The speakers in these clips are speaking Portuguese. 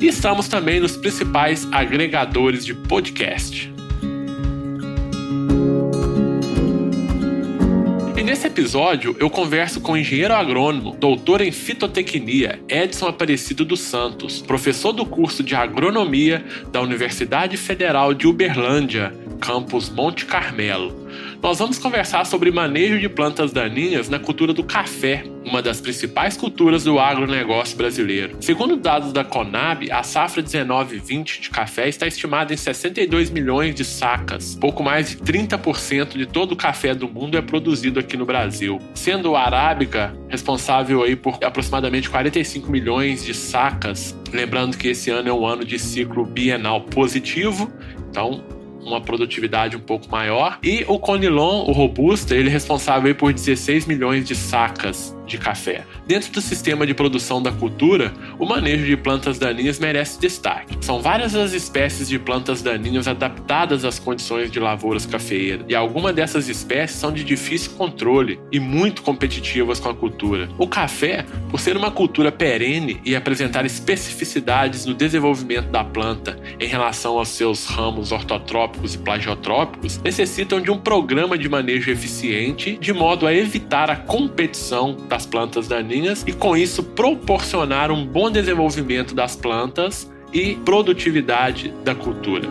E estamos também nos principais agregadores de podcast. E nesse episódio eu converso com o engenheiro agrônomo, doutor em fitotecnia, Edson Aparecido dos Santos, professor do curso de agronomia da Universidade Federal de Uberlândia, campus Monte Carmelo nós vamos conversar sobre manejo de plantas daninhas na cultura do café, uma das principais culturas do agronegócio brasileiro. Segundo dados da Conab, a safra 19-20 de café está estimada em 62 milhões de sacas. Pouco mais de 30% de todo o café do mundo é produzido aqui no Brasil, sendo a arábica responsável aí por aproximadamente 45 milhões de sacas. Lembrando que esse ano é um ano de ciclo bienal positivo, então uma produtividade um pouco maior. E o Conilon, o robusta, ele é responsável por 16 milhões de sacas de café. Dentro do sistema de produção da cultura, o manejo de plantas daninhas merece destaque. São várias as espécies de plantas daninhas adaptadas às condições de lavouras cafeeiras, e algumas dessas espécies são de difícil controle e muito competitivas com a cultura. O café, por ser uma cultura perene e apresentar especificidades no desenvolvimento da planta em relação aos seus ramos ortotrópicos e plagiotrópicos, necessitam de um programa de manejo eficiente de modo a evitar a competição da das plantas daninhas e, com isso, proporcionar um bom desenvolvimento das plantas e produtividade da cultura.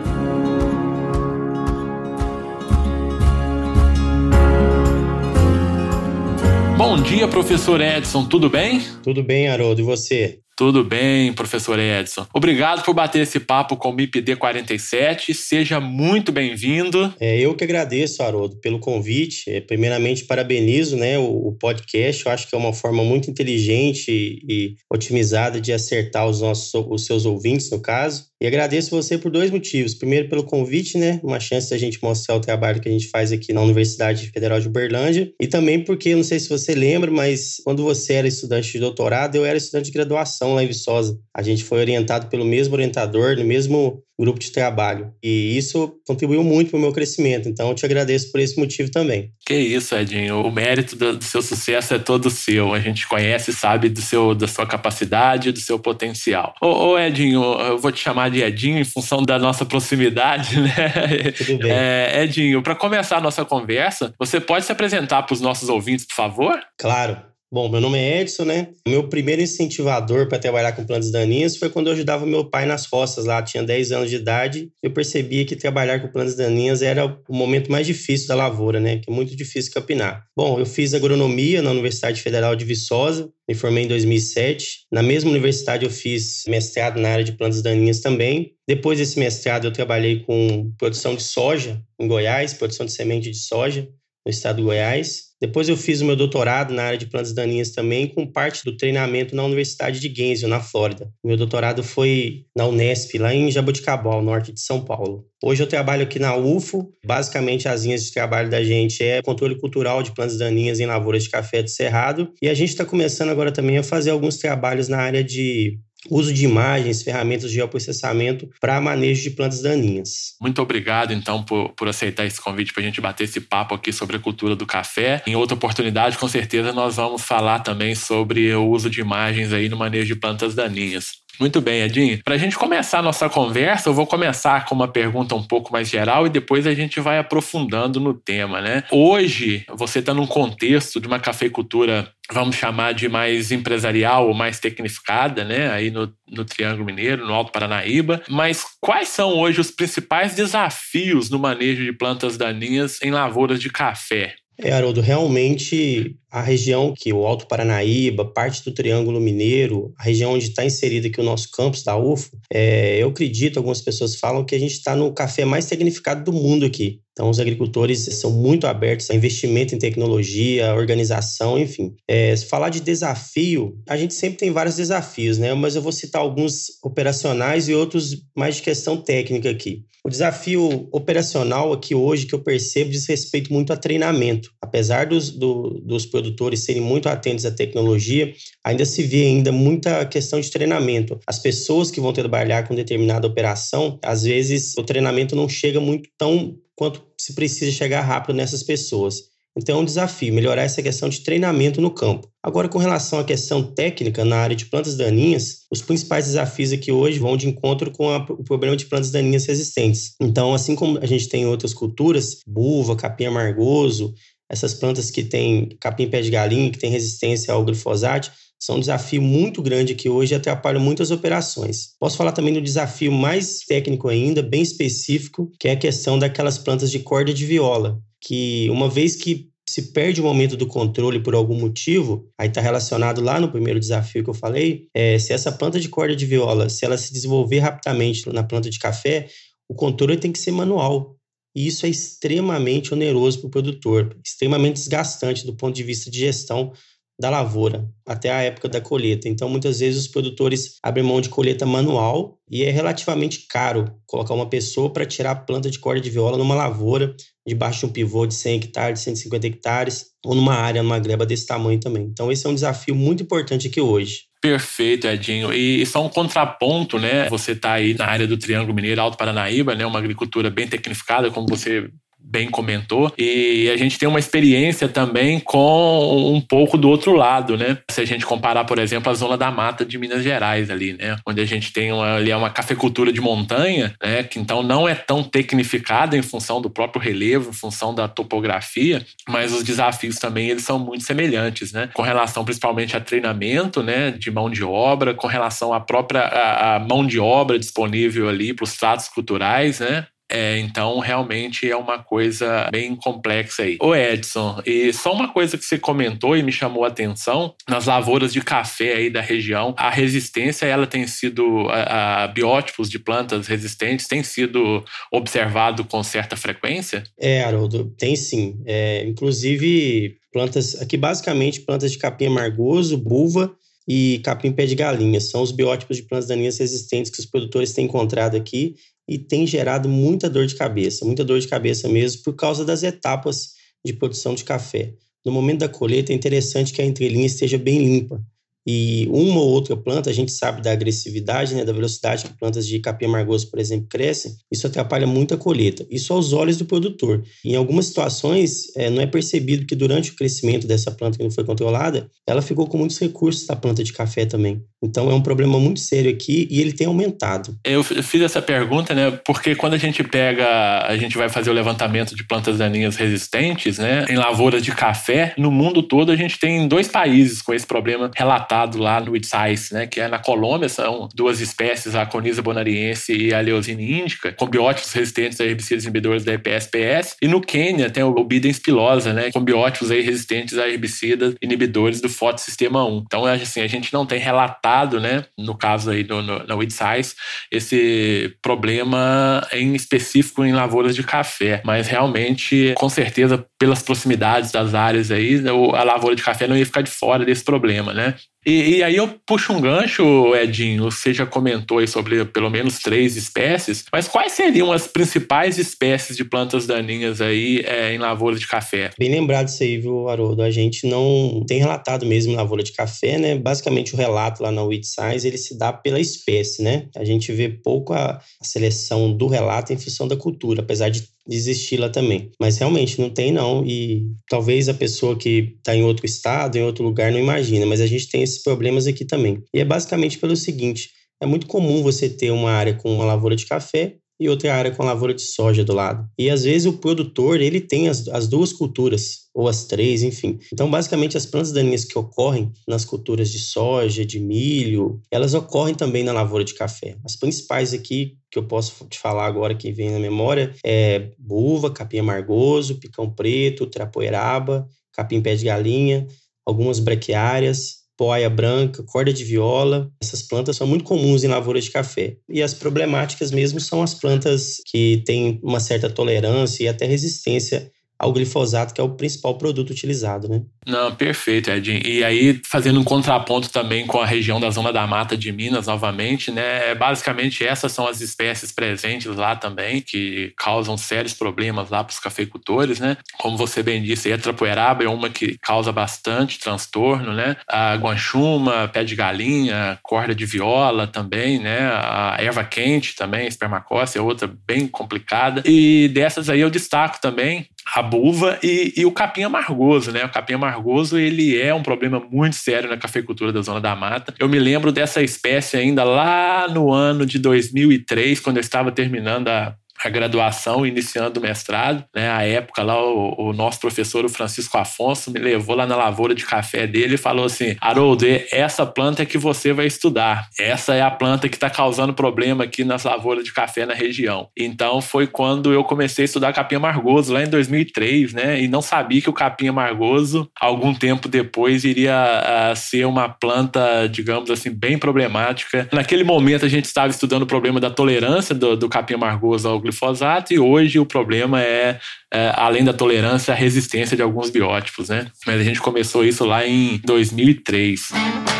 Bom dia, professor Edson, tudo bem? Tudo bem, Haroldo, e você? Tudo bem, professor Edson. Obrigado por bater esse papo com o MIPD 47. Seja muito bem-vindo. É, eu que agradeço, Haroldo, pelo convite. É, primeiramente, parabenizo né, o, o, podcast. Eu acho que é uma forma muito inteligente e, e otimizada de acertar os, nossos, os seus ouvintes, no caso. E agradeço você por dois motivos. Primeiro, pelo convite, né? Uma chance da gente mostrar o trabalho que a gente faz aqui na Universidade Federal de Uberlândia. E também porque, não sei se você lembra, mas quando você era estudante de doutorado, eu era estudante de graduação lá em Viçosa. A gente foi orientado pelo mesmo orientador, no mesmo grupo de trabalho. E isso contribuiu muito para o meu crescimento. Então, eu te agradeço por esse motivo também. Que isso, Edinho. O mérito do, seu sucesso é todo seu. A gente conhece e sabe do seu, da sua capacidade, do seu potencial. Ô, ô, Edinho, eu vou te chamar de Edinho em função da nossa proximidade, né? Tudo bem. É, Edinho, para começar a nossa conversa, você pode se apresentar para os nossos ouvintes, por favor? Claro. Bom, meu nome é Edson, né? Meu primeiro incentivador para trabalhar com plantas daninhas foi quando eu ajudava meu pai nas roças lá, tinha 10 anos de idade. Eu percebia que trabalhar com plantas daninhas era o momento mais difícil da lavoura, né? Que é muito difícil capinar. Bom, eu fiz agronomia na Universidade Federal de Viçosa, me formei em 2007. Na mesma universidade eu fiz mestrado na área de plantas daninhas também. Depois desse mestrado eu trabalhei com produção de soja em Goiás, produção de semente de soja no estado de Goiás. Depois eu fiz o meu doutorado na área de plantas daninhas também, com parte do treinamento na Universidade de Gainesville, na Flórida. O meu doutorado foi na Unesp, lá em Jaboticabal, norte de São Paulo. Hoje eu trabalho aqui na UFO. Basicamente, as linhas de trabalho da gente é controle cultural de plantas daninhas em lavouras de café de cerrado. E a gente está começando agora também a fazer alguns trabalhos na área de uso de imagens, ferramentas de geoprocessamento para manejo de plantas daninhas. Muito obrigado, então, por, por aceitar esse convite para a gente bater esse papo aqui sobre a cultura do café. Em outra oportunidade, com certeza, nós vamos falar também sobre o uso de imagens aí no manejo de plantas daninhas. Muito bem, Edinho. Para a gente começar a nossa conversa, eu vou começar com uma pergunta um pouco mais geral e depois a gente vai aprofundando no tema, né? Hoje, você está num contexto de uma cafeicultura vamos chamar de mais empresarial ou mais tecnificada, né? Aí no, no Triângulo Mineiro, no Alto Paranaíba. Mas quais são hoje os principais desafios no manejo de plantas daninhas em lavouras de café? É, Haroldo, realmente a região que o Alto Paranaíba, parte do Triângulo Mineiro, a região onde está inserido aqui o nosso campus da UFO, é, eu acredito, algumas pessoas falam que a gente está no café mais tecnificado do mundo aqui. Então, os agricultores são muito abertos a investimento em tecnologia, organização, enfim. É, se falar de desafio, a gente sempre tem vários desafios, né? Mas eu vou citar alguns operacionais e outros mais de questão técnica aqui. O desafio operacional aqui hoje que eu percebo diz respeito muito a treinamento. Apesar dos, do, dos produtores serem muito atentos à tecnologia, ainda se vê ainda muita questão de treinamento. As pessoas que vão trabalhar com determinada operação, às vezes o treinamento não chega muito tão quanto se precisa chegar rápido nessas pessoas. Então é um desafio melhorar essa questão de treinamento no campo. Agora, com relação à questão técnica na área de plantas daninhas, os principais desafios aqui hoje vão de encontro com a, o problema de plantas daninhas resistentes. Então, assim como a gente tem outras culturas, buva, capim amargoso, essas plantas que têm capim pé de galinha, que têm resistência ao glifosato, são um desafio muito grande que hoje atrapalha muitas operações. Posso falar também do desafio mais técnico ainda, bem específico, que é a questão daquelas plantas de corda de viola, que uma vez que se perde o momento do controle por algum motivo, aí está relacionado lá no primeiro desafio que eu falei, é, se essa planta de corda de viola, se ela se desenvolver rapidamente na planta de café, o controle tem que ser manual. E isso é extremamente oneroso para o produtor, extremamente desgastante do ponto de vista de gestão da lavoura até a época da colheita. Então, muitas vezes os produtores abrem mão de colheita manual e é relativamente caro colocar uma pessoa para tirar a planta de corda de viola numa lavoura debaixo de um pivô de 100 hectares, 150 hectares, ou numa área, numa greba desse tamanho também. Então, esse é um desafio muito importante aqui hoje. Perfeito, Edinho. E só um contraponto, né? Você está aí na área do Triângulo Mineiro, Alto Paranaíba, né? Uma agricultura bem tecnificada, como você bem comentou. E a gente tem uma experiência também com um pouco do outro lado, né? Se a gente comparar, por exemplo, a zona da mata de Minas Gerais ali, né? Onde a gente tem uma, ali é uma cafeicultura de montanha, né? Que então não é tão tecnificada em função do próprio relevo, em função da topografia, mas os desafios também eles são muito semelhantes, né? Com relação principalmente a treinamento, né? De mão de obra, com relação à própria a, a mão de obra disponível ali para os tratos culturais, né? É, então, realmente é uma coisa bem complexa aí. Ô Edson, e só uma coisa que você comentou e me chamou a atenção, nas lavouras de café aí da região, a resistência, ela tem sido, a, a biótipos de plantas resistentes tem sido observado com certa frequência? É, Haroldo, tem sim. É, inclusive, plantas, aqui basicamente plantas de capim amargoso, buva e capim pé de galinha. São os biótipos de plantas daninhas resistentes que os produtores têm encontrado aqui e tem gerado muita dor de cabeça, muita dor de cabeça mesmo, por causa das etapas de produção de café. No momento da colheita, é interessante que a entrelinha esteja bem limpa, e uma ou outra planta, a gente sabe da agressividade, né, da velocidade que plantas de capim amargoso, por exemplo, crescem, isso atrapalha muito a colheita. Isso aos olhos do produtor. Em algumas situações, é, não é percebido que durante o crescimento dessa planta que não foi controlada, ela ficou com muitos recursos da planta de café também. Então é um problema muito sério aqui e ele tem aumentado. Eu fiz essa pergunta, né, porque quando a gente pega, a gente vai fazer o levantamento de plantas daninhas resistentes, né, em lavouras de café, no mundo todo a gente tem dois países com esse problema relatado lá no Itzais, né, que é na Colômbia, são duas espécies, a Conisa bonariense e a Leosine índica, com biótipos resistentes a herbicidas inibidores da EPSPS. E no Quênia tem o Bidens pilosa, né, com biótipos aí resistentes a herbicidas inibidores do fotossistema 1. Então, assim, a gente não tem relatado, né, no caso aí do, no, na Itzais, esse problema em específico em lavouras de café, mas realmente, com certeza, pelas proximidades das áreas aí, a lavoura de café não ia ficar de fora desse problema, né? E, e, aí eu puxo um gancho, Edinho, você já comentou aí sobre pelo menos três espécies, mas quais seriam as principais espécies de plantas daninhas aí é, em lavoura de café? Bem lembrado isso aí, viu, Haroldo? A gente não tem relatado mesmo em lavoura de café, né? Basicamente o relato lá na Weed Science, ele se dá pela espécie, né? A gente vê pouco a, a seleção do relato em função da cultura, apesar de existir lá também. Mas realmente não tem não e talvez a pessoa que está em outro estado, em outro lugar não imagina, mas a gente tem esses problemas aqui também. E é basicamente pelo seguinte, é muito comum você ter uma área com uma lavoura de café e outra área com lavoura de soja do lado. E às vezes o produtor ele tem as, as duas culturas, ou as três, enfim. Então, basicamente, as plantas daninhas que ocorrem nas culturas de soja, de milho, elas ocorrem também na lavoura de café. As principais aqui que eu posso te falar agora que vem na memória é buva, capim amargoso, picão preto, trapoeraba, capim pé de galinha, algumas brequiárias, poia branca, corda de viola. Essas plantas são muito comuns em lavouras de café. E as problemáticas mesmo são as plantas que têm uma certa tolerância e até resistência ao glifosato, que é o principal produto utilizado, né? Não, perfeito, Edinho. E aí, fazendo um contraponto também com a região da Zona da Mata de Minas, novamente, né? Basicamente, essas são as espécies presentes lá também, que causam sérios problemas lá para os cafeicultores, né? Como você bem disse, a trapoeraba é uma que causa bastante transtorno, né? A guanchuma, pé de galinha, corda de viola também, né? A erva quente também, espermacócia, é outra bem complicada. E dessas aí eu destaco também a buva e, e, o capim amargoso, né? O capim amargoso, ele é um problema muito sério na cafeicultura da Zona da Mata. Eu me lembro dessa espécie ainda lá no ano de 2003, quando eu estava terminando a, a graduação, iniciando o mestrado, né? A época lá, o, o, nosso professor, o Francisco Afonso, me levou lá na lavoura de café dele e falou assim: Haroldo, essa planta é que você vai estudar. Essa é a planta que está causando problema aqui nas lavouras de café na região. Então foi quando eu comecei a estudar capim amargoso lá em 2003, né? E não sabia que o capim amargoso, algum tempo depois, iria uh, ser uma planta, digamos assim, bem problemática. Naquele momento a gente estava estudando o problema da tolerância do, do capim amargoso ao glifosato e hoje o problema é, é, além da tolerância, a resistência de alguns biótipos, né? Mas a gente começou isso lá em 2003.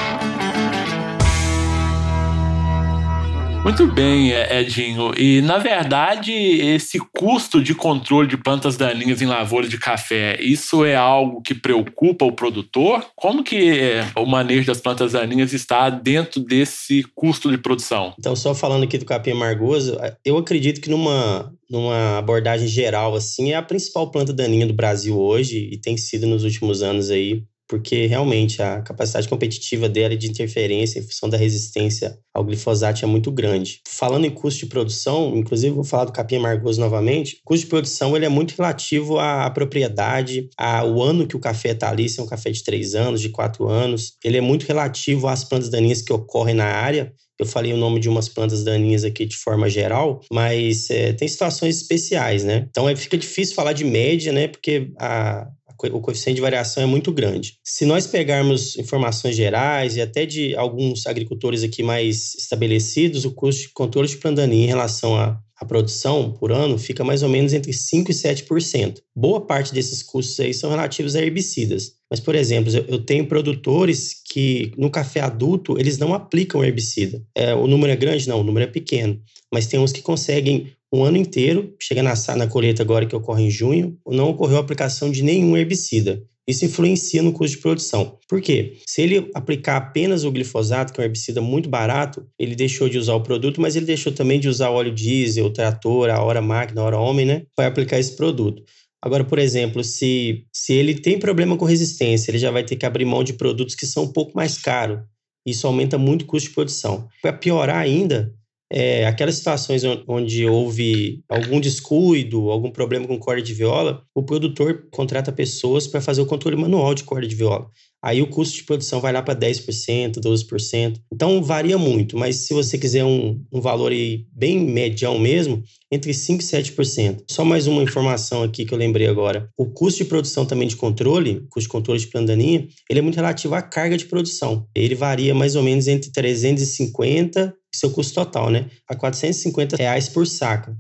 Muito bem, Edinho. E, na verdade, esse custo de controle de plantas daninhas em lavoura de café, isso é algo que preocupa o produtor? Como que o manejo das plantas daninhas está dentro desse custo de produção? Então, só falando aqui do capim amargoso, eu acredito que numa, numa abordagem geral, assim, é a principal planta daninha do Brasil hoje e tem sido nos últimos anos aí porque realmente a capacidade competitiva dela de interferência em função da resistência ao glifosato é muito grande. Falando em custo de produção, inclusive vou falar do capim amargoso novamente, o custo de produção ele é muito relativo à propriedade, ao ano que o café está ali, se é um café de três anos, de quatro anos, ele é muito relativo às plantas daninhas que ocorrem na área, eu falei o nome de umas plantas daninhas aqui de forma geral, mas é, tem situações especiais, né? Então é, fica difícil falar de média, né? Porque a, o coeficiente de variação é muito grande. Se nós pegarmos informações gerais e até de alguns agricultores aqui mais estabelecidos, o custo de controle de plandaninha em relação à, à produção por ano fica mais ou menos entre 5% e 7%. Boa parte desses custos aí são relativos a herbicidas. Mas, por exemplo, eu tenho produtores que no café adulto eles não aplicam herbicida. É, o número é grande? Não, o número é pequeno. Mas tem uns que conseguem um ano inteiro, chega na, na colheita agora que ocorre em junho, não ocorreu a aplicação de nenhum herbicida. Isso influencia no custo de produção. Por quê? Se ele aplicar apenas o glifosato, que é um herbicida muito barato, ele deixou de usar o produto, mas ele deixou também de usar óleo diesel, trator, a hora máquina, a hora homem, né? Vai aplicar esse produto. Agora, por exemplo, se, se ele tem problema com resistência, ele já vai ter que abrir mão de produtos que são um pouco mais caros. Isso aumenta muito o custo de produção. Para piorar ainda, é, aquelas situações onde houve algum descuido, algum problema com corda de viola, o produtor contrata pessoas para fazer o controle manual de corda de viola. Aí o custo de produção vai lá para 10%, 12%. Então varia muito, mas se você quiser um, um valor bem medião mesmo, entre 5% e 7%. Só mais uma informação aqui que eu lembrei agora. O custo de produção também de controle, custo de controle de plandaninha, ele é muito relativo à carga de produção. Ele varia mais ou menos entre 350 seu custo total, né? A 450 reais por saca.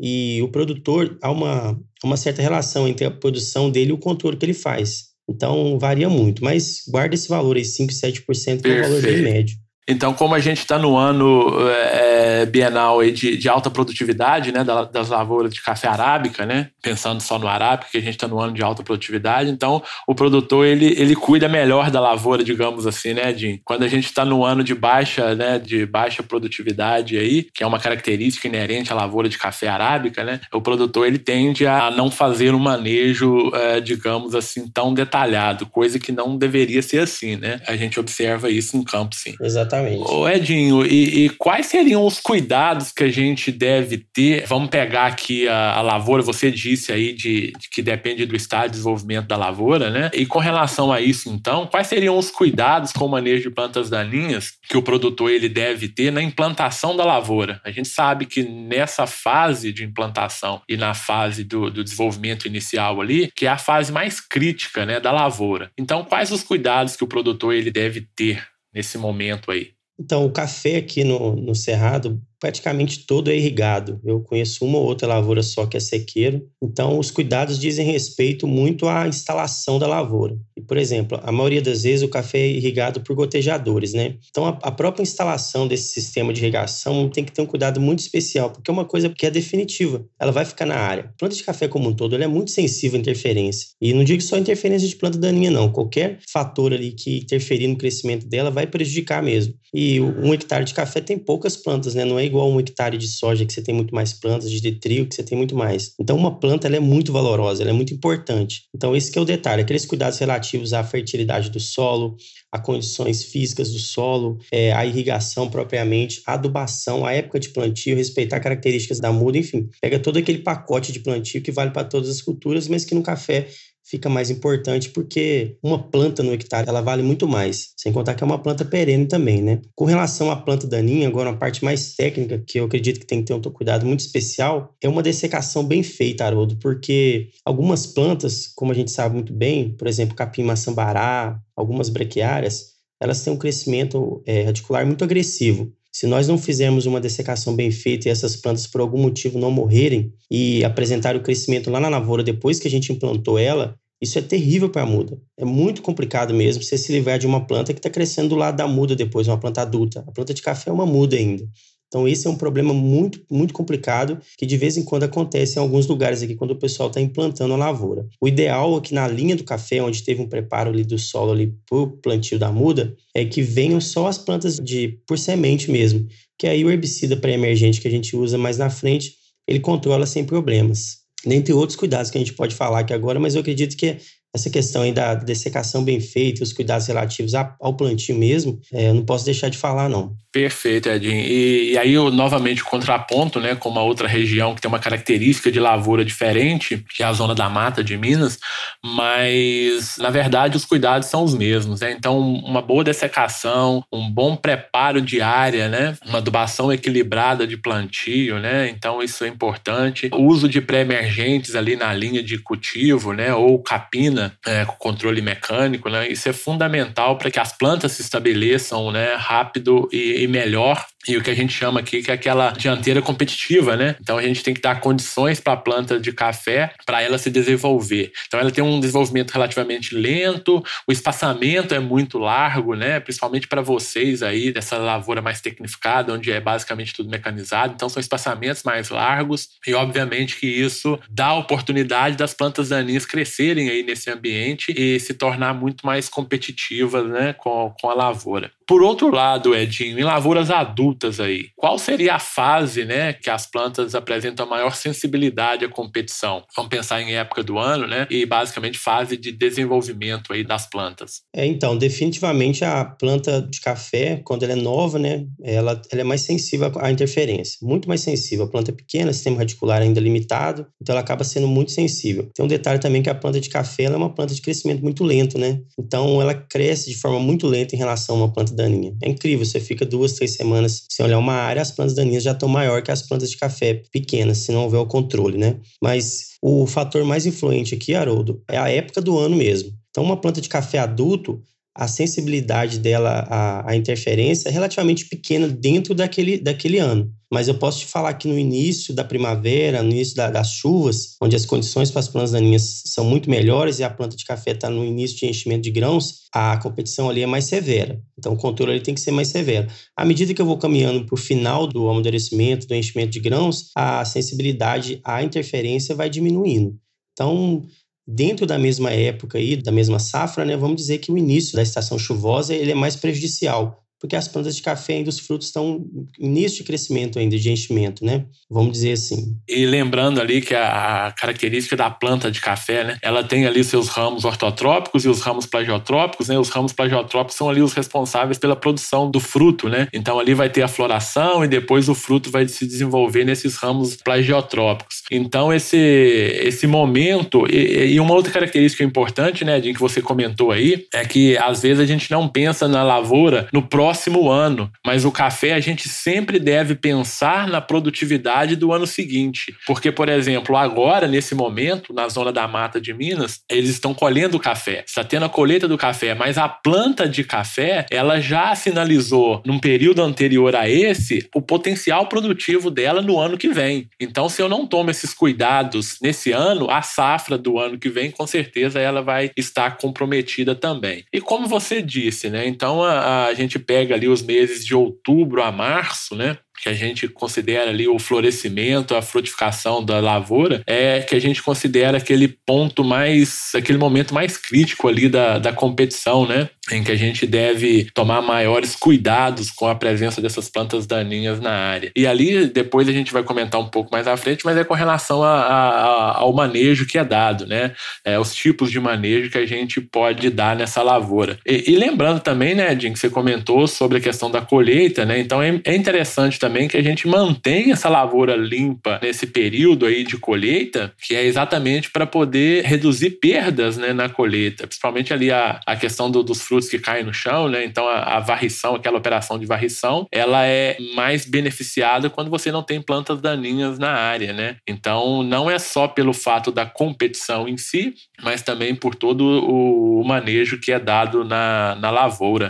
E o produtor, há uma, uma certa relação entre a produção dele e o controle que ele faz. Então, varia muito, mas guarda esse valor aí, 5, 7%, que é o valor bem médio. Então, como a gente está no ano é, bienal de, de, alta produtividade, né, das lavouras de café arábica, né, pensando só no arábica, que a gente está no ano de alta produtividade, então o produtor ele, ele cuida melhor da lavoura, digamos assim, né, Jim? Quando a gente está no ano de baixa, né, de baixa produtividade aí, que é uma característica inerente à lavoura de café arábica, né, o produtor ele tende a não fazer um manejo, é, digamos assim, tão detalhado, coisa que não deveria ser assim, né? A gente observa isso no campo, sim. Exatamente Exatamente. Ô Edinho, e, e, quais seriam os cuidados que a gente deve ter? Vamos pegar aqui a, a lavoura, você disse aí de, de, que depende do estado de desenvolvimento da lavoura, né? E com relação a isso, então, quais seriam os cuidados com o manejo de plantas daninhas que o produtor ele deve ter na implantação da lavoura? A gente sabe que nessa fase de implantação e na fase do, do desenvolvimento inicial ali, que é a fase mais crítica, né, da lavoura. Então, quais os cuidados que o produtor ele deve ter nesse momento aí? Então, o café aqui no, no Cerrado, praticamente todo é irrigado. Eu conheço uma ou outra lavoura só que é sequeiro. Então, os cuidados dizem respeito muito à instalação da lavoura. E, por exemplo, a maioria das vezes o café é irrigado por gotejadores, né? Então, a, a própria instalação desse sistema de irrigação tem que ter um cuidado muito especial, porque é uma coisa que é definitiva. Ela vai ficar na área. A planta de café como um todo, ela é muito sensível à interferência. E não digo só interferência de planta daninha, não. Qualquer fator ali que interferir no crescimento dela vai prejudicar mesmo. E um hectare de café tem poucas plantas, né? Não é igual um hectare de soja que você tem muito mais plantas, de trigo que você tem muito mais. Então, uma planta ela é muito valorosa, ela é muito importante. Então, esse é o detalhe, aqueles cuidados relativos à fertilidade do solo, a condições físicas do solo, é, a irrigação propriamente, a adubação, a época de plantio, respeitar características da muda, enfim, pega todo aquele pacote de plantio que vale para todas as culturas, mas que no café fica mais importante porque uma planta no hectare ela vale muito mais, sem contar que é uma planta perene também, né? Com relação à planta daninha, agora uma parte mais técnica que eu acredito que tem que ter um cuidado muito especial é uma dessecação bem feita, Haroldo, porque algumas plantas, como a gente sabe muito bem, por exemplo, capim maçambará, algumas brequiárias, elas têm um crescimento é, radicular muito agressivo. Se nós não fizermos uma dessecação bem feita e essas plantas por algum motivo não morrerem e apresentar o crescimento lá na lavoura depois que a gente implantou ela, isso é terrível para a muda. É muito complicado mesmo você se livrar de uma planta que está crescendo do lado da muda depois, uma planta adulta. A planta de café é uma muda ainda. Então, esse é um problema muito, muito complicado que de vez em quando acontece em alguns lugares aqui quando o pessoal está implantando a lavoura. O ideal aqui na linha do café, onde teve um preparo ali do solo ali para o plantio da muda, é que venham só as plantas de por semente mesmo, que aí o herbicida pré-emergente que a gente usa mais na frente, ele controla sem problemas. Dentre outros cuidados que a gente pode falar aqui agora, mas eu acredito que essa questão aí da dessecação bem feita, os cuidados relativos ao plantio mesmo, é, eu não posso deixar de falar, não. Perfeito, Edinho. E, e aí, eu, novamente, contraponto, né, com uma outra região que tem uma característica de lavoura diferente, que é a zona da mata de Minas, mas, na verdade, os cuidados são os mesmos, né? Então, uma boa dessecação, um bom preparo de área, né? Uma adubação equilibrada de plantio, né? Então, isso é importante. O uso de pré-emergentes ali na linha de cultivo, né? Ou capina, é, com controle mecânico, né? Isso é fundamental para que as plantas se estabeleçam, né? Rápido e melhor e o que a gente chama aqui que é aquela dianteira competitiva, né? Então a gente tem que dar condições para a planta de café para ela se desenvolver. Então ela tem um desenvolvimento relativamente lento, o espaçamento é muito largo, né? Principalmente para vocês aí dessa lavoura mais tecnificada, onde é basicamente tudo mecanizado. Então são espaçamentos mais largos e obviamente que isso dá oportunidade das plantas daninhas crescerem aí nesse ambiente e se tornar muito mais competitivas, né? Com, com a lavoura. Por outro lado, Edinho, em lavouras adultas aí, qual seria a fase, né, que as plantas apresentam maior sensibilidade à competição? Vamos pensar em época do ano, né, e basicamente fase de desenvolvimento aí das plantas. É, então, definitivamente a planta de café, quando ela é nova, né, ela, ela é mais sensível à interferência, muito mais sensível. A planta é pequena, sistema radicular ainda limitado, então ela acaba sendo muito sensível. Tem um detalhe também que a planta de café é uma planta de crescimento muito lento, né? Então ela cresce de forma muito lenta em relação a uma planta daninha. É incrível, você fica duas, três semanas sem olhar uma área, as plantas daninhas já estão maior que as plantas de café pequenas, se não houver o controle, né? Mas o fator mais influente aqui, Haroldo, é a época do ano mesmo. Então, uma planta de café adulto, a sensibilidade dela à, à, interferência é relativamente pequena dentro daquele, daquele ano. Mas eu posso te falar que no início da primavera, no início da, das chuvas, onde as condições para as plantas daninhas são muito melhores e a planta de café está no início de enchimento de grãos, a competição ali é mais severa. Então o controle ali tem que ser mais severo. À medida que eu vou caminhando para o final do amadurecimento, do enchimento de grãos, a sensibilidade à interferência vai diminuindo. Então, Dentro da mesma época aí, da mesma safra, né, vamos dizer que o início da estação chuvosa ele é mais prejudicial, porque as plantas de café ainda os frutos estão início de crescimento ainda, de enchimento, né? Vamos dizer assim. E lembrando ali que a, característica da planta de café, né? Ela tem ali seus ramos ortotrópicos e os ramos plagiotrópicos, né? Os ramos plagiotrópicos são ali os responsáveis pela produção do fruto, né? Então ali vai ter a floração e depois o fruto vai se desenvolver nesses ramos plagiotrópicos. Então esse esse momento e, e uma outra característica importante, né, de que você comentou aí, é que às vezes a gente não pensa na lavoura no próximo próximo ano, mas o café a gente sempre deve pensar na produtividade do ano seguinte. Porque, por exemplo, agora, nesse momento, na zona da mata de Minas, eles estão colhendo café. Está tendo a colheita do café, mas a planta de café, ela já sinalizou, num período anterior a esse, o potencial produtivo dela no ano que vem. Então, se eu não tomo esses cuidados nesse ano, a safra do ano que vem, com certeza, ela vai estar comprometida também. E como você disse, né? Então, a, a gente pega pega ali os meses de outubro a março, né? que a gente considera ali o florescimento, a frutificação da lavoura, é que a gente considera aquele ponto mais, aquele momento mais crítico ali da, da competição, né? Em que a gente deve tomar maiores cuidados com a presença dessas plantas daninhas na área. E ali, depois a gente vai comentar um pouco mais à frente, mas é com relação a, a, ao manejo que é dado, né? É, os tipos de manejo que a gente pode dar nessa lavoura. E, e lembrando também, né, Jim, que você comentou sobre a questão da colheita, né? Então é, é interessante também que a gente mantenha essa lavoura limpa nesse período aí de colheita, que é exatamente para poder reduzir perdas né, na colheita, principalmente ali a, a questão do, dos frutos que caem no chão, né? Então a, a varrição, aquela operação de varrição, ela é mais beneficiada quando você não tem plantas daninhas na área, né? Então não é só pelo fato da competição em si, mas também por todo o manejo que é dado na, na lavoura.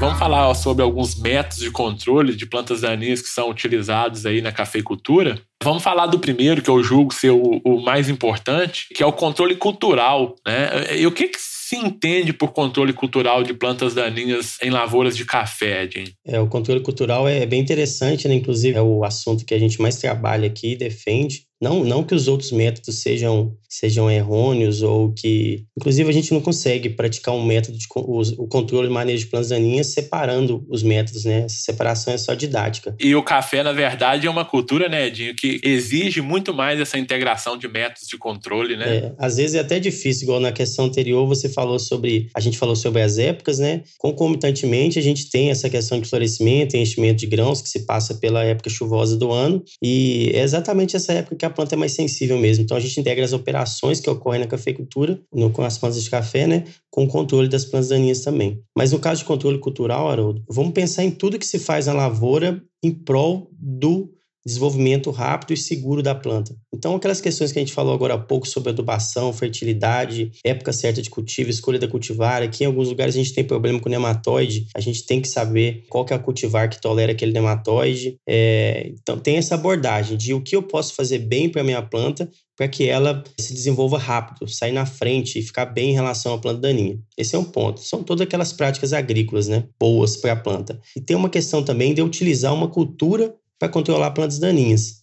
Vamos falar sobre alguns métodos de controle de plantas daninhas que são utilizados aí na cafeicultura. Vamos falar do primeiro, que eu julgo ser o, o mais importante, que é o controle cultural. Né? E o que, que se entende por controle cultural de plantas daninhas em lavouras de café, Jim? É, o controle cultural é bem interessante, né? Inclusive, é o assunto que a gente mais trabalha aqui e defende. Não, não que os outros métodos sejam, sejam errôneos ou que. Inclusive, a gente não consegue praticar um método de o, controle e manejo de plantas daninhas separando os métodos, né? Essa separação é só didática. E o café, na verdade, é uma cultura, né, Edinho, que exige muito mais essa integração de métodos de controle, né? É, às vezes é até difícil, igual na questão anterior, você falou sobre. A gente falou sobre as épocas, né? Concomitantemente, a gente tem essa questão de florescimento enchimento de grãos que se passa pela época chuvosa do ano. E é exatamente essa época que a planta é mais sensível mesmo. Então a gente integra as operações que ocorrem na cafeicultura, no, com as plantas de café, né, com o controle das plantas daninhas também. Mas no caso de controle cultural, Haroldo, vamos pensar em tudo que se faz na lavoura em prol do desenvolvimento rápido e seguro da planta. Então, aquelas questões que a gente falou agora há pouco sobre adubação, fertilidade, época certa de cultivo, escolha da cultivar, aqui em alguns lugares a gente tem problema com nematóide, a gente tem que saber qual que é a cultivar que tolera aquele nematóide. É, então, tem essa abordagem de o que eu posso fazer bem para a minha planta para que ela se desenvolva rápido, sair na frente e ficar bem em relação à planta daninha. Esse é um ponto. São todas aquelas práticas agrícolas, né, boas para a planta. E tem uma questão também de utilizar uma cultura para controlar plantas daninhas.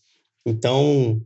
Então,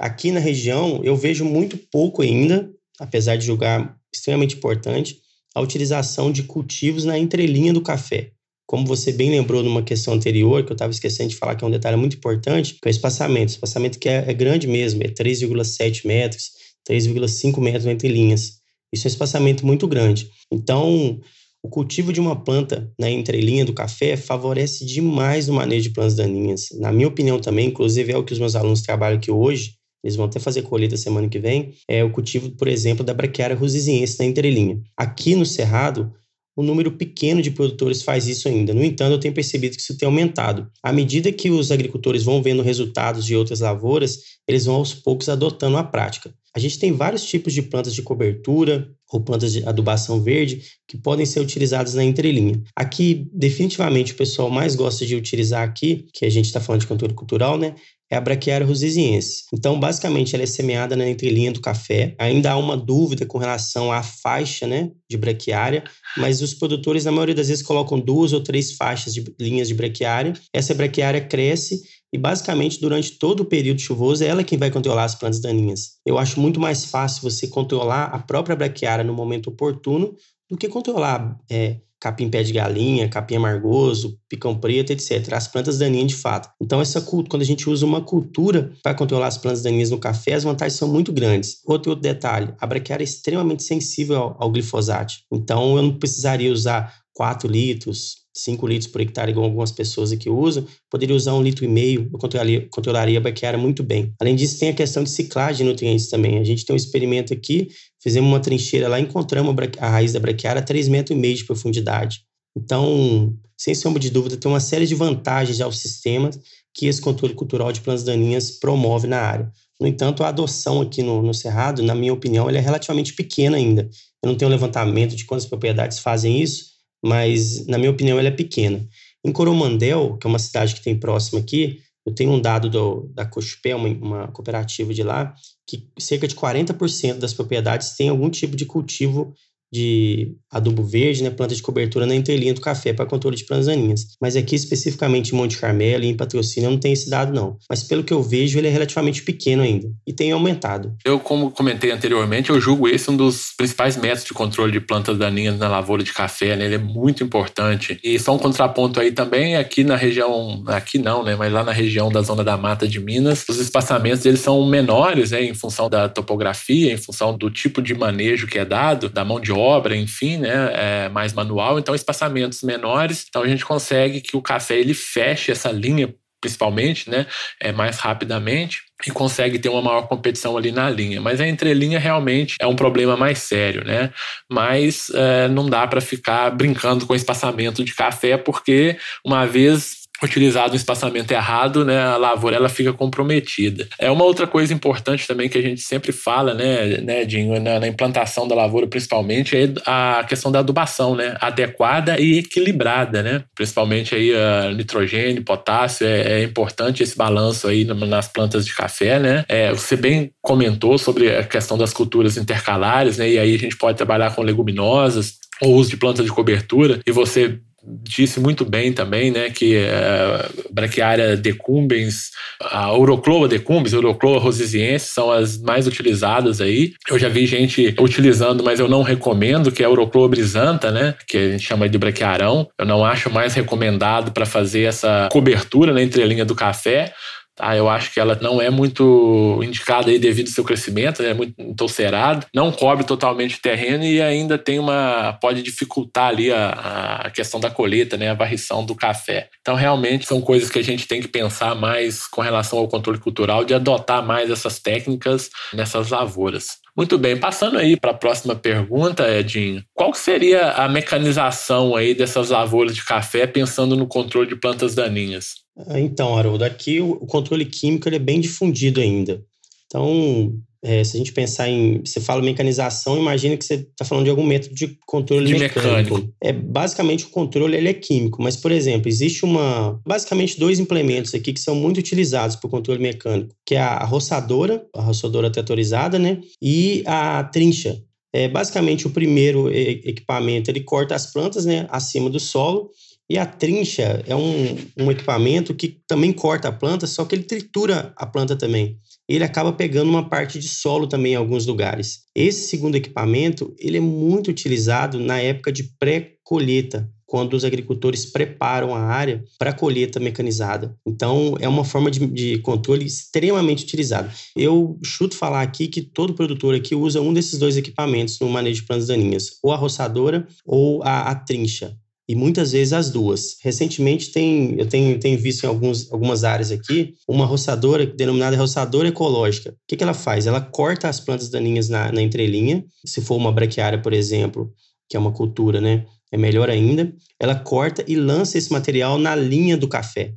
aqui na região, eu vejo muito pouco ainda, apesar de julgar extremamente importante, a utilização de cultivos na entrelinha do café. Como você bem lembrou numa questão anterior, que eu estava esquecendo de falar que é um detalhe muito importante, que é o espaçamento. O espaçamento que é, é grande mesmo, é 3,7 metros, 3,5 metros entre linhas. Isso é um espaçamento muito grande. Então, o cultivo de uma planta na entrelinha do café favorece demais o manejo de plantas daninhas. Na minha opinião também, inclusive é o que os meus alunos trabalham aqui hoje, eles vão até fazer colheita semana que vem, é o cultivo, por exemplo, da braquiária rusiziense na entrelinha. Aqui no Cerrado, um número pequeno de produtores faz isso ainda. No entanto, eu tenho percebido que isso tem aumentado. À medida que os agricultores vão vendo resultados de outras lavouras, eles vão aos poucos adotando a prática. A gente tem vários tipos de plantas de cobertura ou plantas de adubação verde que podem ser utilizadas na entrelinha. Aqui, definitivamente, o pessoal mais gosta de utilizar aqui, que a gente está falando de controle cultural, né? É a Brachiária rosesiensis. Então, basicamente, ela é semeada na entrelinha do café. Ainda há uma dúvida com relação à faixa né, de braquiária, mas os produtores, na maioria das vezes, colocam duas ou três faixas de linhas de braquiária. Essa braquiária cresce e basicamente durante todo o período chuvoso é ela quem vai controlar as plantas daninhas. Eu acho muito mais fácil você controlar a própria braquiária no momento oportuno do que controlar é, capim pé de galinha, capim amargoso, picão preto, etc. As plantas daninhas de fato. Então, essa quando a gente usa uma cultura para controlar as plantas daninhas no café, as vantagens são muito grandes. Outro, outro detalhe, a braquiária é extremamente sensível ao, ao glifosato. Então, eu não precisaria usar 4 litros, 5 litros por hectare, igual algumas pessoas aqui usam, poderia usar um litro e meio, eu controlaria, controlaria a braquiária muito bem. Além disso, tem a questão de ciclagem de nutrientes também. A gente tem um experimento aqui, fizemos uma trincheira lá, encontramos a raiz da braquiária a 3,5 metros de profundidade. Então, sem sombra de dúvida, tem uma série de vantagens aos sistemas que esse controle cultural de plantas daninhas promove na área. No entanto, a adoção aqui no, no Cerrado, na minha opinião, é relativamente pequena ainda. Eu não tenho levantamento de quantas propriedades fazem isso, mas na minha opinião ela é pequena. Em Coromandel, que é uma cidade que tem próxima aqui, eu tenho um dado do, da Cochupé, uma, uma cooperativa de lá, que cerca de 40% das propriedades têm algum tipo de cultivo de adubo verde, né, planta de cobertura na entrelinha do café para controle de plantas daninhas. Mas aqui, especificamente em Monte Carmelo e em Patrocínio, não tem esse dado, não. Mas pelo que eu vejo, ele é relativamente pequeno ainda e tem aumentado. Eu, como comentei anteriormente, eu julgo esse um dos principais métodos de controle de plantas daninhas na lavoura de café, né? Ele é muito importante. E só um contraponto aí também, aqui na região, aqui não, né, mas lá na região da Zona da Mata de Minas, os espaçamentos eles são menores, né, em função da topografia, em função do tipo de manejo que é dado, da mão de obra obra, enfim, né, é mais manual, então espaçamentos menores, então a gente consegue que o café ele feche essa linha principalmente, né, é, mais rapidamente e consegue ter uma maior competição ali na linha. Mas a entrelinha realmente é um problema mais sério, né? Mas é, não dá para ficar brincando com espaçamento de café porque uma vez utilizado um espaçamento errado, né, a lavoura ela fica comprometida. É uma outra coisa importante também que a gente sempre fala, né, né Dinho, na, na implantação da lavoura principalmente, é a questão da adubação, né, adequada e equilibrada, né, principalmente aí a nitrogênio, potássio, é, é importante esse balanço aí nas plantas de café, né. É, você bem comentou sobre a questão das culturas intercalares, né, e aí a gente pode trabalhar com leguminosas, ou uso de plantas de cobertura, e você disse muito bem também, né, que a braquiária decumbens, a Urocloa decumbens, a Urocloa rosisiense são as mais utilizadas aí. Eu já vi gente utilizando, mas eu não recomendo, que é a Urocloa brisanta, né, que a gente chama de braquiarão. Eu não acho mais recomendado para fazer essa cobertura na entrelinha do café, Tá? Eu acho que ela não é muito indicada aí devido ao seu crescimento, é muito entolcerado, não cobre totalmente o terreno e ainda tem uma. pode dificultar ali a, a questão da colheita, né? a varrição do café. Então, realmente, são coisas que a gente tem que pensar mais com relação ao controle cultural, de adotar mais essas técnicas nessas lavouras. Muito bem, passando aí para a próxima pergunta, Edinho. Qual seria a mecanização aí dessas lavouras de café pensando no controle de plantas daninhas? Ah, então, Haroldo, aqui o controle químico ele é bem difundido ainda. Então, é, se a gente pensar em. Você fala mecanização, imagina que você está falando de algum método de controle de mecânico. mecânico. É, basicamente, o controle ele é químico, mas, por exemplo, existe uma. Basicamente, dois implementos aqui que são muito utilizados para o controle mecânico, que é a roçadora, a roçadora tratorizada, né? E a trincha. É, basicamente, o primeiro equipamento ele corta as plantas né, acima do solo e a trincha é um, um equipamento que também corta a planta, só que ele tritura a planta também. Ele acaba pegando uma parte de solo também em alguns lugares. Esse segundo equipamento, ele é muito utilizado na época de pré-colheita, quando os agricultores preparam a área para colheita mecanizada. Então, é uma forma de, de, controle extremamente utilizada. Eu chuto falar aqui que todo produtor aqui usa um desses dois equipamentos no manejo de plantas daninhas, ou a roçadora ou a, a trincha e muitas vezes as duas. Recentemente tem, eu tenho, tenho visto em alguns, algumas áreas aqui uma roçadora denominada roçadora ecológica. O que, que ela faz? Ela corta as plantas daninhas na, na entrelinha, se for uma braquiária, por exemplo, que é uma cultura, né? É melhor ainda. Ela corta e lança esse material na linha do café.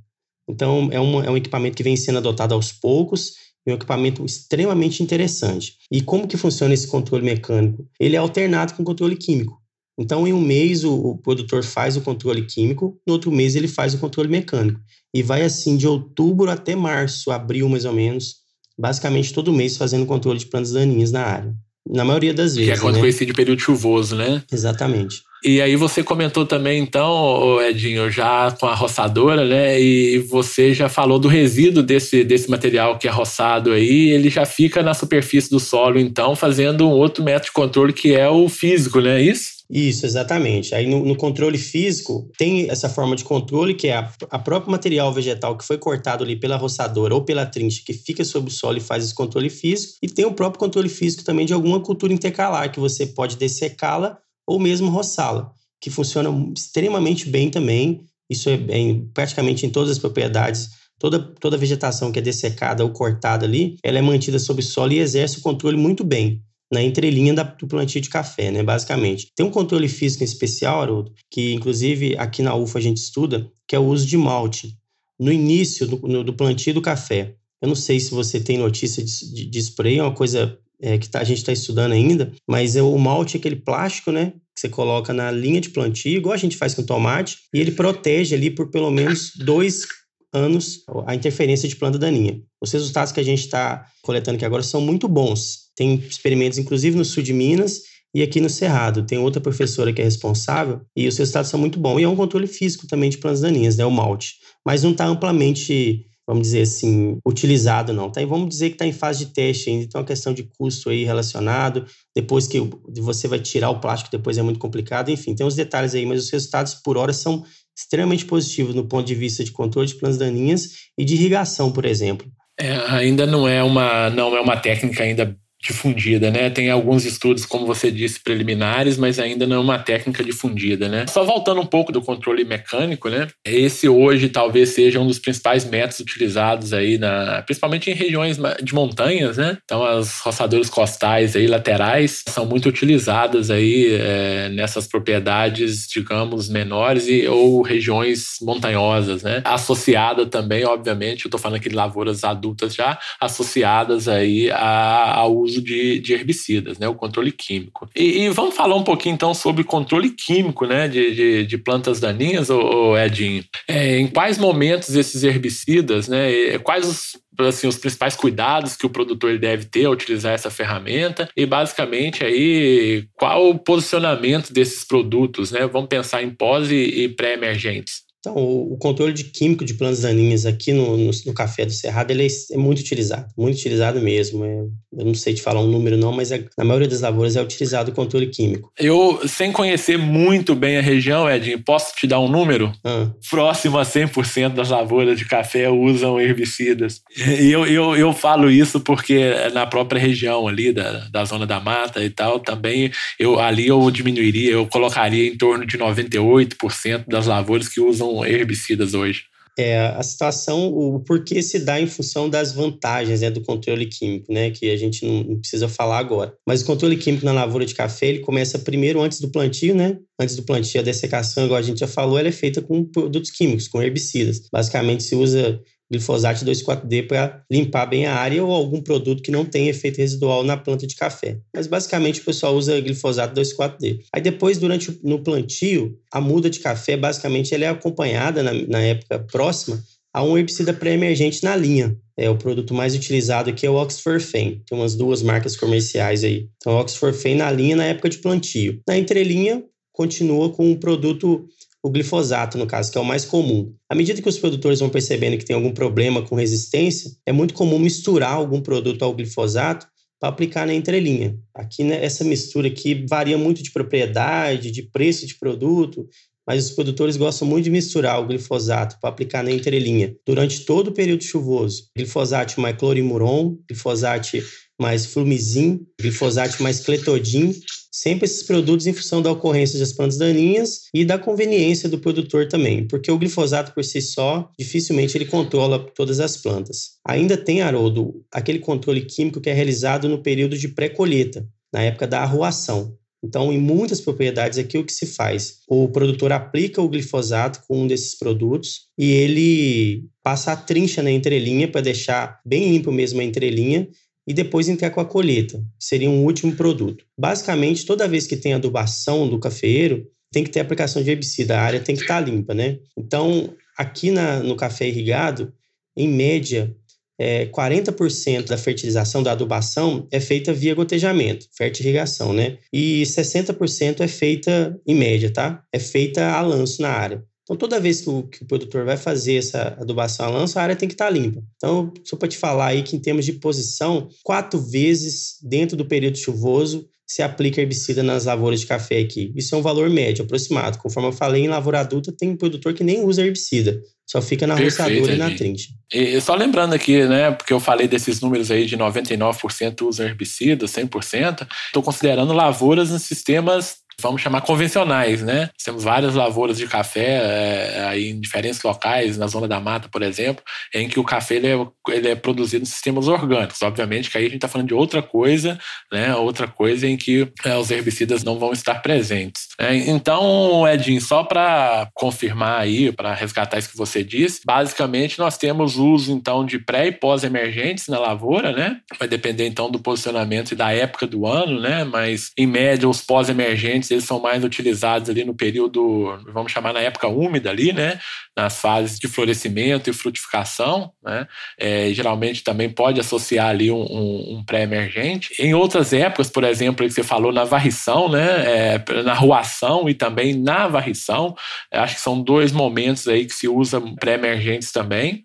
Então, é, uma, é um equipamento que vem sendo adotado aos poucos é um equipamento extremamente interessante. E como que funciona esse controle mecânico? Ele é alternado com controle químico. Então, em um mês, o, o, produtor faz o controle químico, no outro mês, ele faz o controle mecânico. E vai assim de outubro até março, abril mais ou menos, basicamente todo mês fazendo controle de plantas daninhas na área. Na maioria das vezes. Que é quando né? coincide o período chuvoso, né? Exatamente. E aí você comentou também, então, Edinho, já com a roçadora, né? E você já falou do resíduo desse, desse material que é roçado aí, ele já fica na superfície do solo, então, fazendo um outro método de controle que é o físico, né? É isso? Isso, exatamente. Aí no, no, controle físico, tem essa forma de controle, que é a, a próprio material vegetal que foi cortado ali pela roçadora ou pela trincha, que fica sobre o solo e faz esse controle físico. E tem o próprio controle físico também de alguma cultura intercalar, que você pode dessecá-la ou mesmo roçá-la, que funciona extremamente bem também. Isso é bem, praticamente em todas as propriedades. Toda, toda vegetação que é dessecada ou cortada ali, ela é mantida sob solo e exerce o controle muito bem na entrelinha da, do plantio de café, né, basicamente. Tem um controle físico em especial, Haroldo, que inclusive aqui na UFA a gente estuda, que é o uso de malte no início do, no, do plantio do café. Eu não sei se você tem notícia de, de, de spray, é uma coisa é, que tá, a gente está estudando ainda, mas é o malte é aquele plástico, né? Que você coloca na linha de plantio, igual a gente faz com tomate, e ele protege ali por pelo menos dois anos a interferência de planta daninha. Os resultados que a gente está coletando aqui agora são muito bons. Tem experimentos, inclusive, no sul de Minas e aqui no Cerrado. Tem outra professora que é responsável e os resultados são muito bons. E é um controle físico também de plantas daninhas, né? O malte. Mas não está amplamente vamos dizer assim, utilizado não. Tá? E vamos dizer que está em fase de teste ainda, então a questão de custo aí relacionado, depois que você vai tirar o plástico, depois é muito complicado, enfim, tem uns detalhes aí, mas os resultados por hora são extremamente positivos no ponto de vista de controle de plantas daninhas e de irrigação, por exemplo. É, ainda não é uma não é uma técnica ainda difundida, né? Tem alguns estudos, como você disse, preliminares, mas ainda não é uma técnica difundida, né? Só voltando um pouco do controle mecânico, né? Esse hoje talvez seja um dos principais métodos utilizados aí, na, principalmente em regiões de montanhas, né? Então as roçadoras costais aí, laterais, são muito utilizadas aí é, nessas propriedades, digamos, menores e, ou regiões montanhosas, né? Associada também, obviamente, eu tô falando aqui de lavouras adultas já, associadas aí a, ao uso uso de, de herbicidas, né, o controle químico. E, e, vamos falar um pouquinho então sobre controle químico né, de, de, de plantas daninhas, ô, Edinho. É, em quais momentos esses herbicidas, né, quais os assim, os principais cuidados que o produtor deve ter ao utilizar essa ferramenta e basicamente aí qual o posicionamento desses produtos, né? Vamos pensar em pós e pré-emergentes. Então, o controle de químico de plantas daninhas aqui no, no, no café do Cerrado ele é, é, muito utilizado, muito utilizado mesmo. É, eu não sei te falar um número não, mas é, na maioria das lavouras é utilizado o controle químico. Eu, sem conhecer muito bem a região, Edinho, posso te dar um número? Ah. Próximo a 100% das lavouras de café usam herbicidas. E eu, eu, eu falo isso porque na própria região ali da, da zona da mata e tal, também eu, ali eu diminuiria, eu colocaria em torno de 98% das lavouras que usam herbicidas hoje? É, a situação, o porquê se dá em função das vantagens né, do controle químico, né, que a gente não, precisa falar agora. Mas o controle químico na lavoura de café, ele começa primeiro antes do plantio, né? Antes do plantio, a dessecação, igual a gente já falou, ela é feita com produtos químicos, com herbicidas. Basicamente, se usa glifosato 2,4-D para limpar bem a área ou algum produto que não tem efeito residual na planta de café. Mas basicamente o pessoal usa glifosato 2,4-D. Aí depois, durante no plantio, a muda de café, basicamente, ela é acompanhada na, na época próxima a um herbicida pré-emergente na linha. É o produto mais utilizado aqui é o Oxford Tem umas duas marcas comerciais aí. Então, o Oxford na linha na época de plantio. Na entrelinha, continua com um produto o glifosato, no caso, que é o mais comum. À medida que os produtores vão percebendo que tem algum problema com resistência, é muito comum misturar algum produto ao glifosato para aplicar na entrelinha. Aqui, né, essa mistura aqui varia muito de propriedade, de preço de produto, mas os produtores gostam muito de misturar o glifosato para aplicar na entrelinha durante todo o período chuvoso. Glifosato mais clorimuron, glifosato mais flumizin, glifosato mais cletodin sempre esses produtos em função da ocorrência das plantas daninhas e da conveniência do produtor também, porque o glifosato por si só, dificilmente ele controla todas as plantas. Ainda tem, Haroldo, aquele controle químico que é realizado no período de pré-colheita, na época da arruação. Então, em muitas propriedades aqui, o que se faz? O produtor aplica o glifosato com um desses produtos e ele passa a trincha na entrelinha para deixar bem limpo mesmo a entrelinha e depois entrar com a colheita, que seria um último produto. Basicamente, toda vez que tem adubação do cafeeiro, tem que ter aplicação de herbicida, a área tem que estar tá limpa, né? Então, aqui na, no café irrigado, em média, é, 40% da fertilização, da adubação, é feita via gotejamento, fertirrigação, né? E 60% é feita, em média, tá? É feita a lanço na área. Então, toda vez que o, que o, produtor vai fazer essa adubação a lanço, a área tem que estar tá limpa. Então, só para te falar aí que em termos de posição, quatro vezes dentro do período chuvoso se aplica herbicida nas lavouras de café aqui. Isso é um valor médio, aproximado. Conforme eu falei, em lavoura adulta tem produtor que nem usa herbicida, só fica na roçadora e na trincha. E só lembrando aqui, né, porque eu falei desses números aí de 99% usa herbicida, 100%, estou considerando lavouras em sistemas vamos chamar convencionais, né? Temos várias lavouras de café é, aí em diferentes locais, na zona da mata, por exemplo, em que o café ele é, ele é produzido em sistemas orgânicos. Obviamente que aí a gente está falando de outra coisa, né? Outra coisa em que é, os herbicidas não vão estar presentes. Né? Então, Edinho, só para confirmar aí, para resgatar isso que você disse, basicamente nós temos uso então de pré e pós-emergentes na lavoura, né? Vai depender então do posicionamento e da época do ano, né? Mas em média os pós-emergentes nutrientes eles são mais utilizados ali no período, vamos chamar na época úmida ali, né? Nas fases de florescimento e frutificação, né? É, geralmente também pode associar ali um, um, um pré-emergente. Em outras épocas, por exemplo, que você falou na varrição, né? É, na ruação e também na varrição, acho que são dois momentos aí que se usa pré-emergentes também.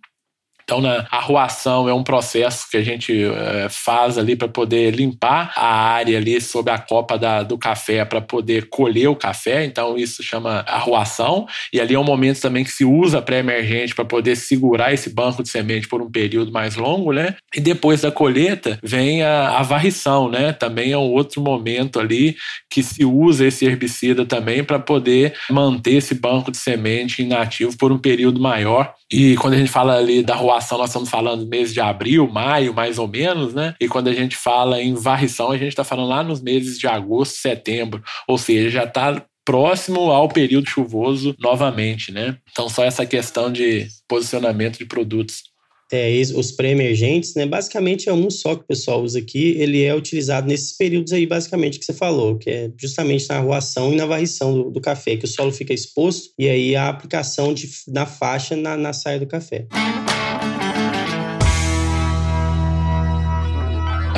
Então, na arruação é um processo que a gente é, faz ali para poder limpar a área ali sob a copa da, do café para poder colher o café. Então, isso chama arruação. E ali é um momento também que se usa pré-emergente para poder segurar esse banco de semente por um período mais longo, né? E depois da colheita vem a, a varrição, né? Também é um outro momento ali que se usa esse herbicida também para poder manter esse banco de semente inativo por um período maior. E quando a gente fala ali da arruação, nós estamos falando mês de abril, maio, mais ou menos, né? E quando a gente fala em varrição, a gente está falando lá nos meses de agosto, setembro. Ou seja, já está próximo ao período chuvoso novamente, né? Então, só essa questão de posicionamento de produtos é, os pré-emergentes, né? Basicamente é um só que o pessoal usa aqui. Ele é utilizado nesses períodos aí, basicamente, que você falou, que é justamente na arruação e na varrição do, do café, que o solo fica exposto e aí a aplicação de, na faixa na, na saia do café.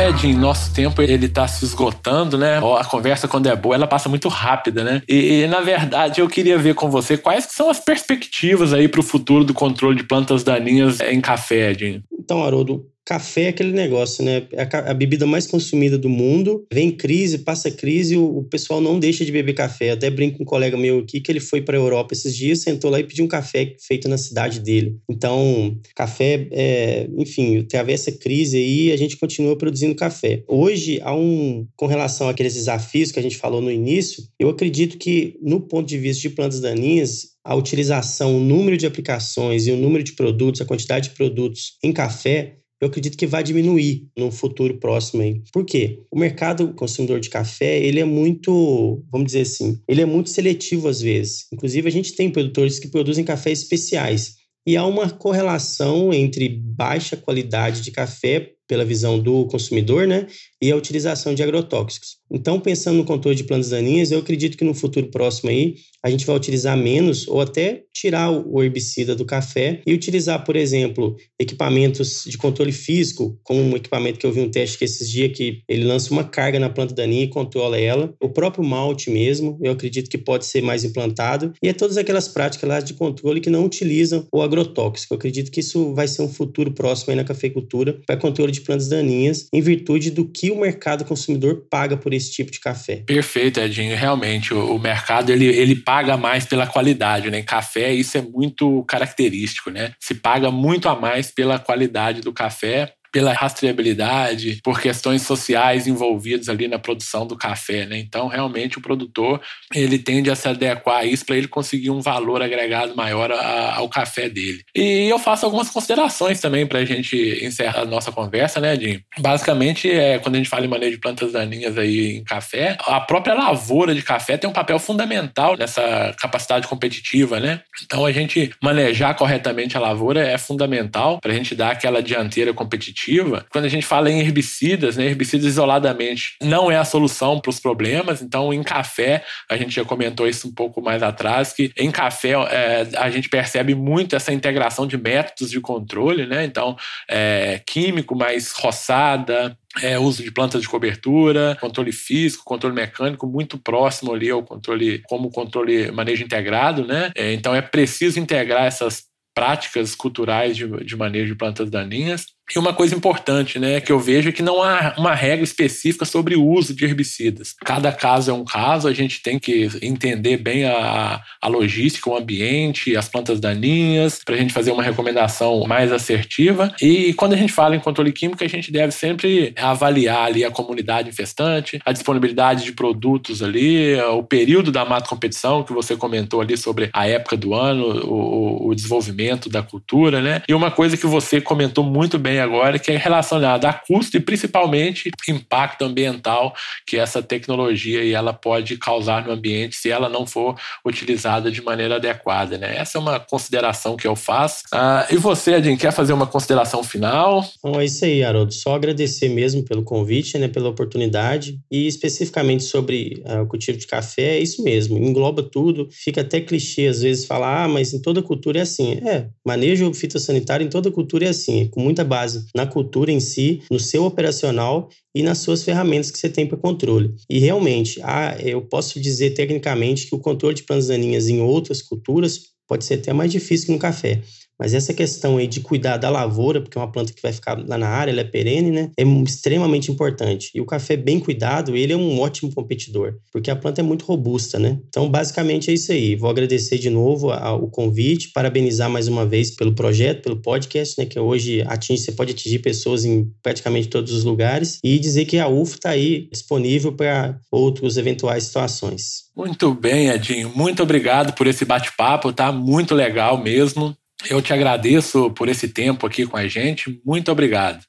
Edinho, nosso tempo ele tá se esgotando, né? A conversa quando é boa, ela passa muito rápida, né? E, e na verdade eu queria ver com você quais são as perspectivas aí para o futuro do controle de plantas daninhas em café, Edinho. Então, Haroldo, Café é aquele negócio, né? É a, bebida mais consumida do mundo. Vem crise, passa crise, o, pessoal não deixa de beber café. até brinco com um colega meu aqui que ele foi para a Europa esses dias, sentou lá e pediu um café feito na cidade dele. Então, café, é, enfim, através dessa crise aí, a gente continua produzindo café. Hoje, há um, com relação àqueles desafios que a gente falou no início, eu acredito que, no ponto de vista de plantas daninhas, a utilização, o número de aplicações e o número de produtos, a quantidade de produtos em café eu acredito que vai diminuir no futuro próximo aí. Por quê? O mercado consumidor de café, ele é muito, vamos dizer assim, ele é muito seletivo às vezes. Inclusive, a gente tem produtores que produzem cafés especiais. E há uma correlação entre baixa qualidade de café pela visão do consumidor, né, e a utilização de agrotóxicos. Então, pensando no controle de plantas daninhas, eu acredito que no futuro próximo aí a gente vai utilizar menos ou até tirar o herbicida do café e utilizar, por exemplo, equipamentos de controle físico, como um equipamento que eu vi um teste que esses dias que ele lança uma carga na planta daninha e controla ela. O próprio malte mesmo, eu acredito que pode ser mais implantado. E é todas aquelas práticas lá de controle que não utilizam o agrotóxico. Eu acredito que isso vai ser um futuro próximo aí na cafeicultura para controle de plantas daninhas, em virtude do que o mercado consumidor paga por esse tipo de café. Perfeito, Edinho. Realmente, o, o mercado ele, ele paga mais pela qualidade, né? Café, isso é muito característico, né? Se paga muito a mais pela qualidade do café pela rastreabilidade, por questões sociais envolvidas ali na produção do café, né? Então, realmente, o produtor ele tende a se adequar a isso para ele conseguir um valor agregado maior a, ao café dele. E eu faço algumas considerações também para a gente encerrar a nossa conversa, né, Jim? Basicamente, é, quando a gente fala em manejo de plantas daninhas aí em café, a própria lavoura de café tem um papel fundamental nessa capacidade competitiva, né? Então, a gente manejar corretamente a lavoura é fundamental para a gente dar aquela dianteira competitiva competitiva. Quando a gente fala em herbicidas, né, herbicidas isoladamente não é a solução para os problemas. Então, em café, a gente já comentou isso um pouco mais atrás, que em café é, a gente percebe muito essa integração de métodos de controle, né? Então, é, químico mais roçada, é, uso de plantas de cobertura, controle físico, controle mecânico, muito próximo ali ao controle, como controle manejo integrado, né? É, então é preciso integrar essas práticas culturais de, de manejo de plantas daninhas e uma coisa importante, né, que eu vejo é que não há uma regra específica sobre o uso de herbicidas. Cada caso é um caso, a gente tem que entender bem a, a logística, o ambiente, as plantas daninhas, para a gente fazer uma recomendação mais assertiva. E quando a gente fala em controle químico, a gente deve sempre avaliar ali a comunidade infestante, a disponibilidade de produtos ali, o período da mata competição, que você comentou ali sobre a época do ano, o, o desenvolvimento da cultura, né? E uma coisa que você comentou muito bem agora, que é relacionada a custo e principalmente impacto ambiental que essa tecnologia e ela pode causar no ambiente se ela não for utilizada de maneira adequada. Né? Essa é uma consideração que eu faço. Ah, e você, Adin, quer fazer uma consideração final? Bom, é isso aí, Haroldo. Só agradecer mesmo pelo convite, né, pela oportunidade e especificamente sobre ah, o cultivo de café, é isso mesmo, engloba tudo. Fica até clichê às vezes falar, ah, mas em toda cultura é assim. É, manejo fitossanitário em toda cultura é assim, com muita base na cultura em si, no seu operacional e nas suas ferramentas que você tem para controle. E realmente, ah, eu posso dizer tecnicamente que o controle de plantas daninhas em outras culturas pode ser até mais difícil que no café. Mas essa questão aí de cuidar da lavoura, porque é uma planta que vai ficar lá na área, ela é perene, né? É extremamente importante. E o café bem cuidado, ele é um ótimo competidor, porque a planta é muito robusta, né? Então, basicamente é isso aí. Vou agradecer de novo o convite, parabenizar mais uma vez pelo projeto, pelo podcast, né? Que hoje atinge, você pode atingir pessoas em praticamente todos os lugares e dizer que a UF está aí disponível para outras eventuais situações. Muito bem, Edinho. Muito obrigado por esse bate-papo, tá? Muito legal mesmo. Eu te agradeço por esse tempo aqui com a gente. Muito obrigado.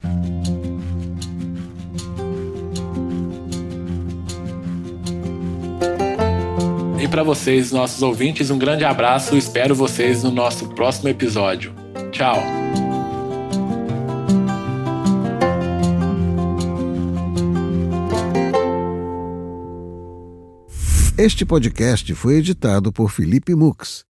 E para vocês, nossos ouvintes, um grande abraço. Espero vocês no nosso próximo episódio. Tchau. Este podcast foi editado por Felipe Mux